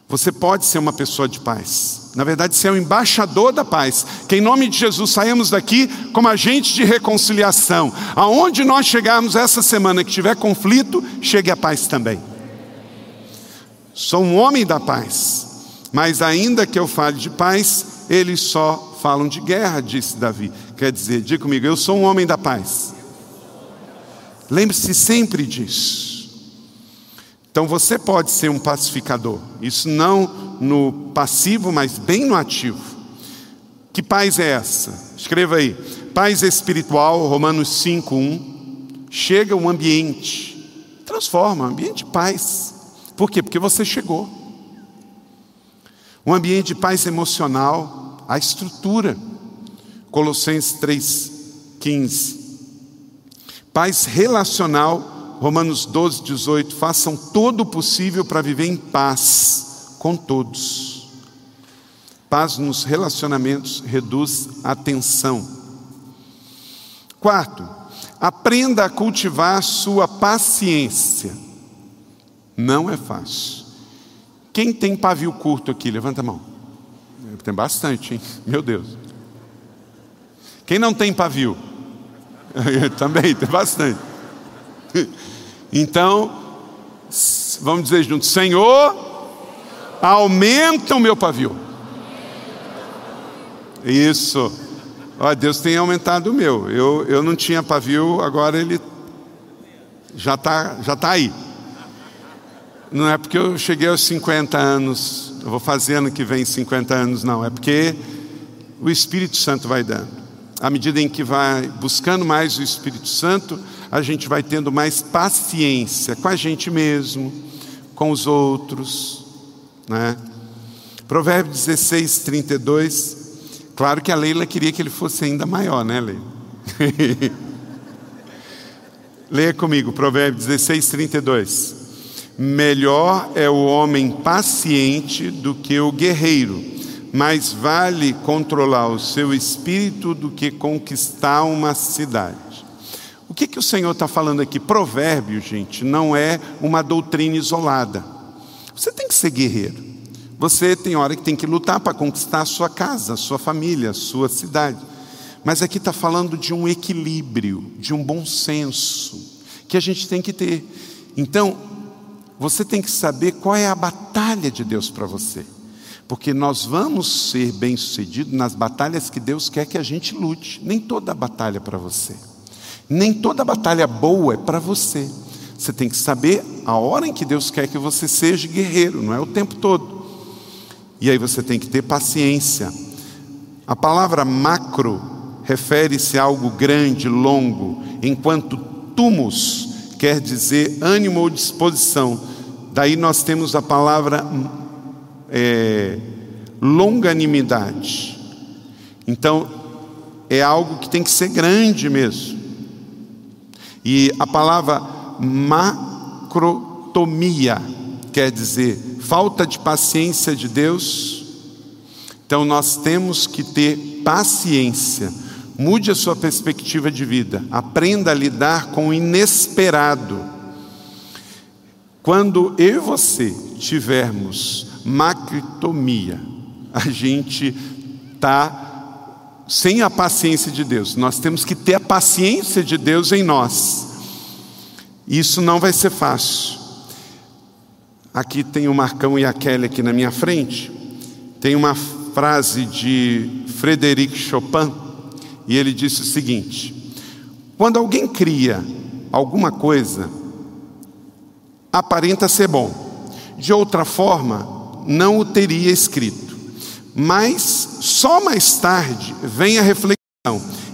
Você pode ser uma pessoa de paz. Na verdade, ser um embaixador da paz. Que em nome de Jesus saímos daqui como agentes de reconciliação. Aonde nós chegarmos essa semana que tiver conflito, chegue a paz também. Sou um homem da paz. Mas ainda que eu fale de paz, eles só falam de guerra, disse Davi. Quer dizer, diga comigo, eu sou um homem da paz. Lembre-se sempre disso. Então você pode ser um pacificador, isso não no passivo, mas bem no ativo. Que paz é essa? Escreva aí. Paz espiritual, Romanos 5:1. Chega um ambiente, transforma, um ambiente de paz. Por quê? Porque você chegou. Um ambiente de paz emocional, a estrutura. Colossenses 3:15. Paz relacional, Romanos 12, 18: façam todo o possível para viver em paz com todos. Paz nos relacionamentos reduz a tensão. Quarto, aprenda a cultivar sua paciência. Não é fácil. Quem tem pavio curto aqui? Levanta a mão. Tem bastante, hein? Meu Deus. Quem não tem pavio? Também, tem bastante. Então, vamos dizer juntos: Senhor, aumenta o meu pavio. Isso. Ó, Deus tem aumentado o meu. Eu, eu não tinha pavio, agora ele já está já tá aí. Não é porque eu cheguei aos 50 anos, eu vou fazer ano que vem 50 anos, não. É porque o Espírito Santo vai dando. À medida em que vai buscando mais o Espírito Santo, a gente vai tendo mais paciência com a gente mesmo, com os outros. Né? Provérbio 16, 32. Claro que a Leila queria que ele fosse ainda maior, né, Leila? Leia comigo, Provérbio 16, 32. Melhor é o homem paciente do que o guerreiro, mais vale controlar o seu espírito do que conquistar uma cidade. O que, que o Senhor está falando aqui? Provérbio, gente, não é uma doutrina isolada. Você tem que ser guerreiro. Você tem hora que tem que lutar para conquistar a sua casa, a sua família, a sua cidade. Mas aqui está falando de um equilíbrio, de um bom senso, que a gente tem que ter. Então, você tem que saber qual é a batalha de Deus para você. Porque nós vamos ser bem-sucedidos nas batalhas que Deus quer que a gente lute. Nem toda batalha é para você. Nem toda batalha boa é para você. Você tem que saber a hora em que Deus quer que você seja guerreiro, não é o tempo todo. E aí você tem que ter paciência. A palavra macro refere-se a algo grande, longo, enquanto tumus quer dizer ânimo ou disposição. Daí nós temos a palavra é, longanimidade. Então, é algo que tem que ser grande mesmo. E a palavra macrotomia quer dizer falta de paciência de Deus. Então nós temos que ter paciência. Mude a sua perspectiva de vida. Aprenda a lidar com o inesperado. Quando eu e você tivermos macrotomia, a gente está sem a paciência de Deus. Nós temos que ter a paciência de Deus em nós. Isso não vai ser fácil. Aqui tem o Marcão e a Kelly aqui na minha frente. Tem uma frase de Frederic Chopin e ele disse o seguinte: Quando alguém cria alguma coisa, aparenta ser bom. De outra forma, não o teria escrito. Mas só mais tarde vem a reflexão.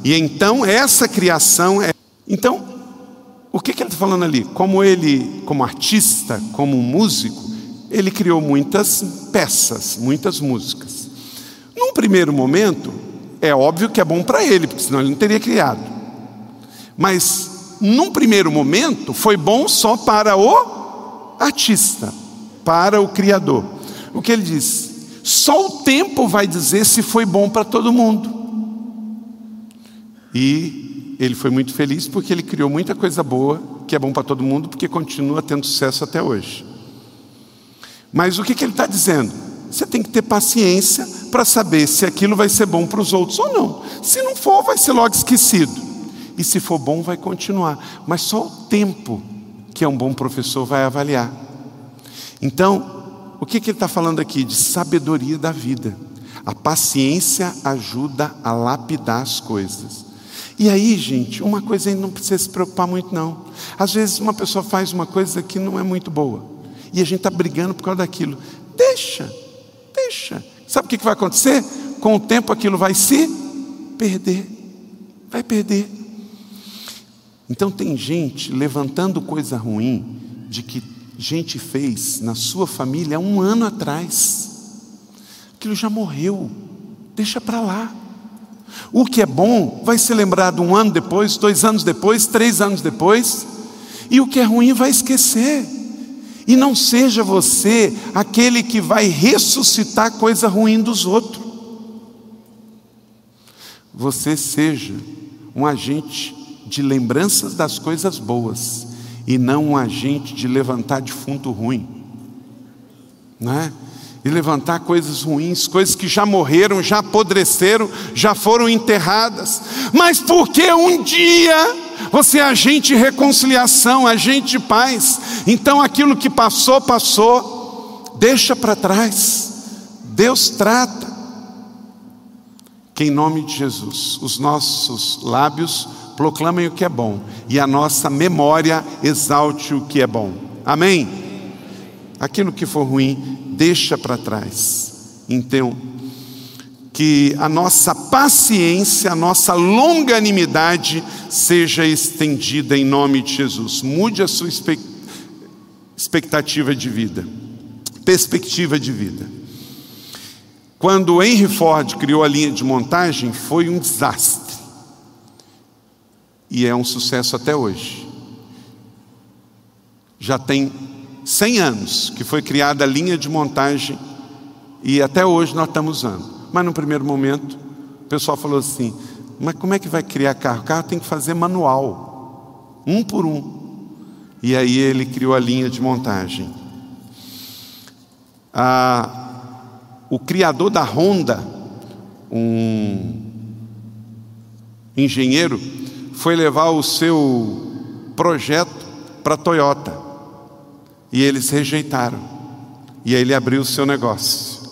E então essa criação é. Então, o que, que ele está falando ali? Como ele, como artista, como músico, ele criou muitas peças, muitas músicas. Num primeiro momento, é óbvio que é bom para ele, porque senão ele não teria criado. Mas, num primeiro momento, foi bom só para o artista, para o Criador. O que ele diz? Só o tempo vai dizer se foi bom para todo mundo. E ele foi muito feliz porque ele criou muita coisa boa, que é bom para todo mundo, porque continua tendo sucesso até hoje. Mas o que, que ele está dizendo? Você tem que ter paciência para saber se aquilo vai ser bom para os outros ou não. Se não for, vai ser logo esquecido. E se for bom, vai continuar. Mas só o tempo que é um bom professor vai avaliar. Então, o que, que ele está falando aqui? De sabedoria da vida. A paciência ajuda a lapidar as coisas. E aí, gente, uma coisa aí não precisa se preocupar muito, não. Às vezes uma pessoa faz uma coisa que não é muito boa. E a gente está brigando por causa daquilo. Deixa, deixa. Sabe o que vai acontecer? Com o tempo aquilo vai se perder. Vai perder. Então tem gente levantando coisa ruim de que gente fez na sua família um ano atrás. Aquilo já morreu, deixa para lá. O que é bom vai ser lembrado um ano depois, dois anos depois, três anos depois, e o que é ruim vai esquecer. E não seja você aquele que vai ressuscitar coisa ruim dos outros. Você seja um agente de lembranças das coisas boas e não um agente de levantar defunto ruim, não é? E levantar coisas ruins, coisas que já morreram, já apodreceram, já foram enterradas, mas porque um dia você é agente de reconciliação, agente de paz, então aquilo que passou, passou, deixa para trás, Deus trata, que em nome de Jesus, os nossos lábios proclamem o que é bom e a nossa memória exalte o que é bom. Amém? Aquilo que for ruim, deixa para trás. Então, que a nossa paciência, a nossa longanimidade seja estendida em nome de Jesus. Mude a sua expectativa de vida, perspectiva de vida. Quando Henry Ford criou a linha de montagem, foi um desastre e é um sucesso até hoje. Já tem 100 anos que foi criada a linha de montagem e até hoje nós estamos usando. Mas no primeiro momento, o pessoal falou assim: mas como é que vai criar carro? O carro tem que fazer manual, um por um. E aí ele criou a linha de montagem. Ah, o criador da Honda, um engenheiro, foi levar o seu projeto para a Toyota. E eles rejeitaram. E aí ele abriu o seu negócio.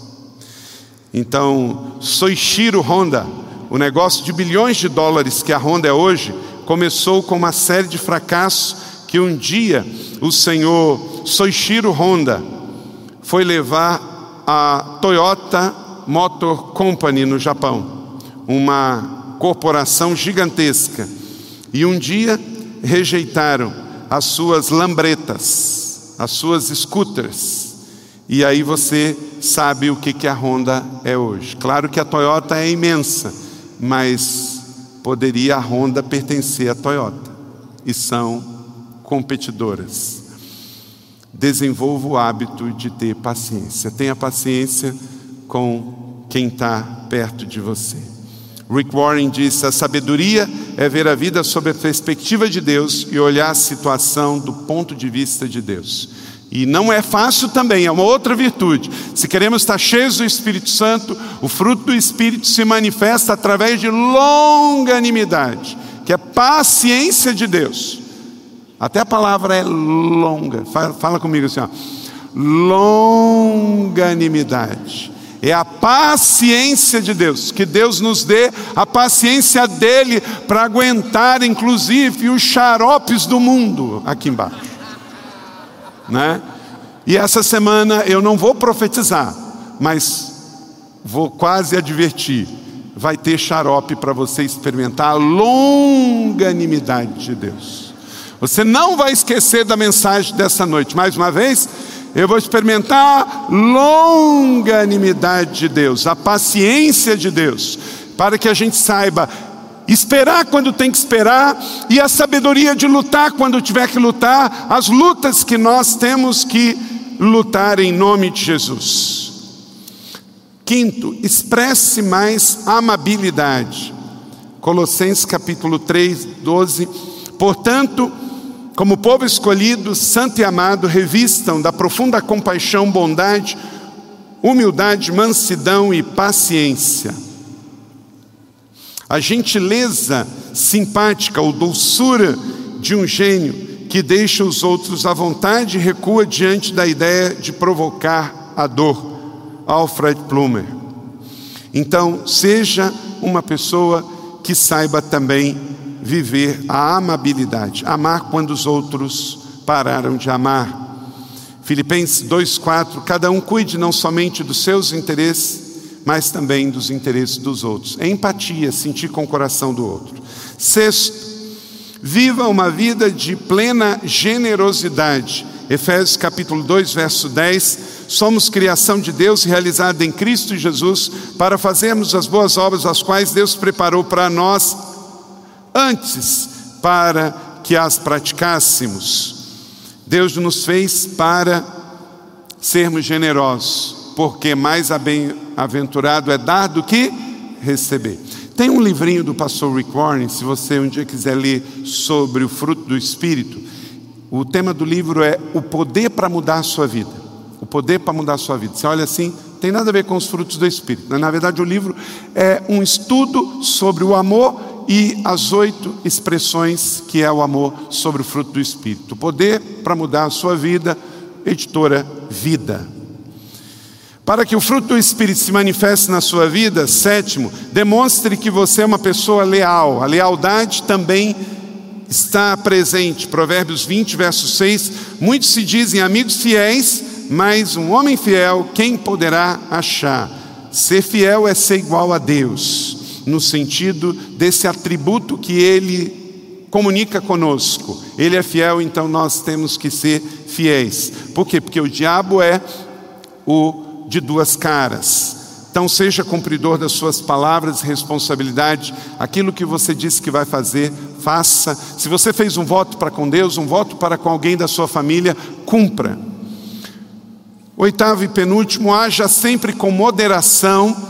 Então, Soichiro Honda, o negócio de bilhões de dólares que a Honda é hoje, começou com uma série de fracassos que um dia o senhor Soichiro Honda foi levar a Toyota Motor Company no Japão, uma corporação gigantesca e um dia rejeitaram as suas lambretas, as suas scooters. E aí você sabe o que, que a Honda é hoje. Claro que a Toyota é imensa, mas poderia a Honda pertencer à Toyota. E são competidoras. Desenvolva o hábito de ter paciência. Tenha paciência com quem está perto de você. Rick Warren disse: a sabedoria é ver a vida sob a perspectiva de Deus e olhar a situação do ponto de vista de Deus. E não é fácil também, é uma outra virtude. Se queremos estar cheios do Espírito Santo, o fruto do Espírito se manifesta através de longanimidade, que é paciência de Deus. Até a palavra é longa. Fala, fala comigo assim: ó. longanimidade. É a paciência de Deus, que Deus nos dê a paciência dele para aguentar, inclusive, os xaropes do mundo aqui embaixo. Né? E essa semana eu não vou profetizar, mas vou quase advertir: vai ter xarope para você experimentar a longanimidade de Deus. Você não vai esquecer da mensagem dessa noite. Mais uma vez, eu vou experimentar longanimidade de Deus, a paciência de Deus, para que a gente saiba esperar quando tem que esperar e a sabedoria de lutar quando tiver que lutar, as lutas que nós temos que lutar em nome de Jesus. Quinto, expresse mais amabilidade. Colossenses capítulo 3, 12. Portanto, como povo escolhido, santo e amado, revistam da profunda compaixão, bondade, humildade, mansidão e paciência. A gentileza simpática ou doçura de um gênio que deixa os outros à vontade e recua diante da ideia de provocar a dor. Alfred Plumer. Então, seja uma pessoa que saiba também viver a amabilidade, amar quando os outros pararam de amar. Filipenses 2:4, cada um cuide não somente dos seus interesses, mas também dos interesses dos outros. É empatia, sentir com o coração do outro. Sexto, viva uma vida de plena generosidade. Efésios capítulo 2, verso 10, somos criação de Deus realizada em Cristo Jesus para fazermos as boas obras as quais Deus preparou para nós antes para que as praticássemos. Deus nos fez para sermos generosos, porque mais bem-aventurado é dar do que receber. Tem um livrinho do pastor Rick Warren, se você um dia quiser ler sobre o fruto do Espírito. O tema do livro é O Poder para Mudar a Sua Vida. O Poder para Mudar a Sua Vida. Você olha assim, tem nada a ver com os frutos do Espírito. Na verdade, o livro é um estudo sobre o amor e as oito expressões que é o amor sobre o fruto do Espírito. Poder para mudar a sua vida, editora Vida. Para que o fruto do Espírito se manifeste na sua vida, sétimo, demonstre que você é uma pessoa leal. A lealdade também está presente. Provérbios 20, verso 6. Muitos se dizem amigos fiéis, mas um homem fiel, quem poderá achar? Ser fiel é ser igual a Deus no sentido desse atributo que ele comunica conosco. Ele é fiel, então nós temos que ser fiéis. Por quê? Porque o diabo é o de duas caras. Então, seja cumpridor das suas palavras, responsabilidade, aquilo que você disse que vai fazer, faça. Se você fez um voto para com Deus, um voto para com alguém da sua família, cumpra. Oitavo e penúltimo, haja sempre com moderação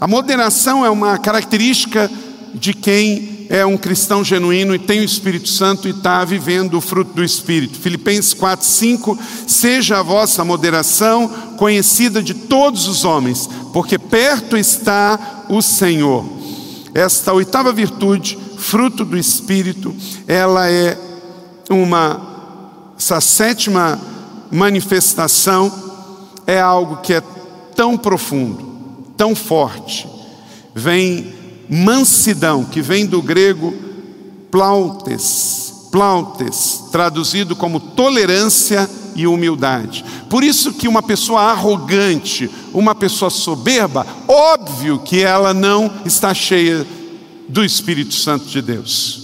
a moderação é uma característica de quem é um cristão genuíno e tem o Espírito Santo e está vivendo o fruto do Espírito. Filipenses 4, 5: Seja a vossa moderação conhecida de todos os homens, porque perto está o Senhor. Esta oitava virtude, fruto do Espírito, ela é uma, essa sétima manifestação é algo que é tão profundo tão forte. Vem mansidão, que vem do grego plautes, plautes, traduzido como tolerância e humildade. Por isso que uma pessoa arrogante, uma pessoa soberba, óbvio que ela não está cheia do Espírito Santo de Deus.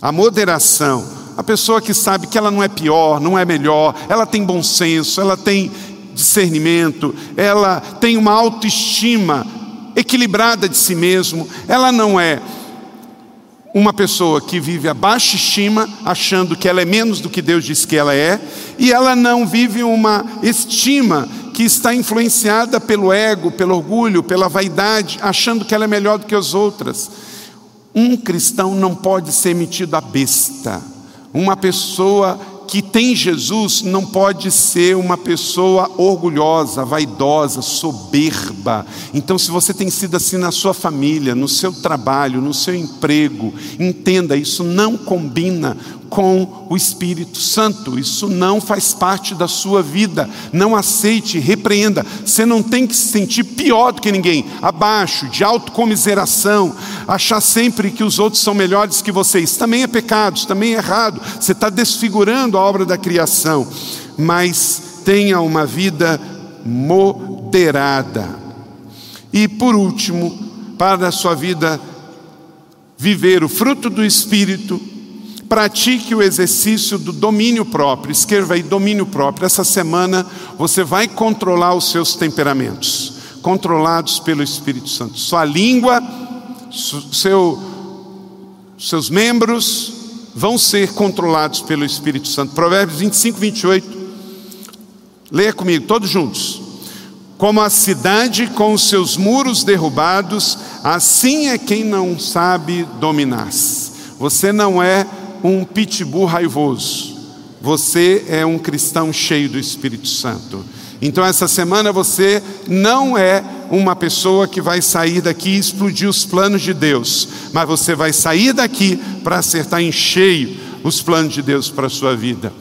A moderação, a pessoa que sabe que ela não é pior, não é melhor, ela tem bom senso, ela tem discernimento, ela tem uma autoestima equilibrada de si mesmo, ela não é uma pessoa que vive a baixa estima, achando que ela é menos do que Deus diz que ela é, e ela não vive uma estima que está influenciada pelo ego, pelo orgulho, pela vaidade, achando que ela é melhor do que as outras. Um cristão não pode ser metido a besta. Uma pessoa que tem Jesus não pode ser uma pessoa orgulhosa, vaidosa, soberba. Então, se você tem sido assim na sua família, no seu trabalho, no seu emprego, entenda, isso não combina com o Espírito Santo. Isso não faz parte da sua vida. Não aceite, repreenda. Você não tem que se sentir pior do que ninguém, abaixo, de autocomiseração, achar sempre que os outros são melhores que você. Isso também é pecado, também é errado. Você está desfigurando a obra da criação. Mas tenha uma vida moderada. E por último, para a sua vida viver o fruto do Espírito, pratique o exercício do domínio próprio. Escreva aí domínio próprio. Essa semana você vai controlar os seus temperamentos, controlados pelo Espírito Santo. Sua língua, seu, seus membros vão ser controlados pelo Espírito Santo. Provérbios 25, 28. Leia comigo, todos juntos. Como a cidade com os seus muros derrubados, assim é quem não sabe dominar-se. Você não é um pitbull raivoso. Você é um cristão cheio do Espírito Santo. Então, essa semana você não é uma pessoa que vai sair daqui e explodir os planos de Deus, mas você vai sair daqui para acertar em cheio os planos de Deus para a sua vida.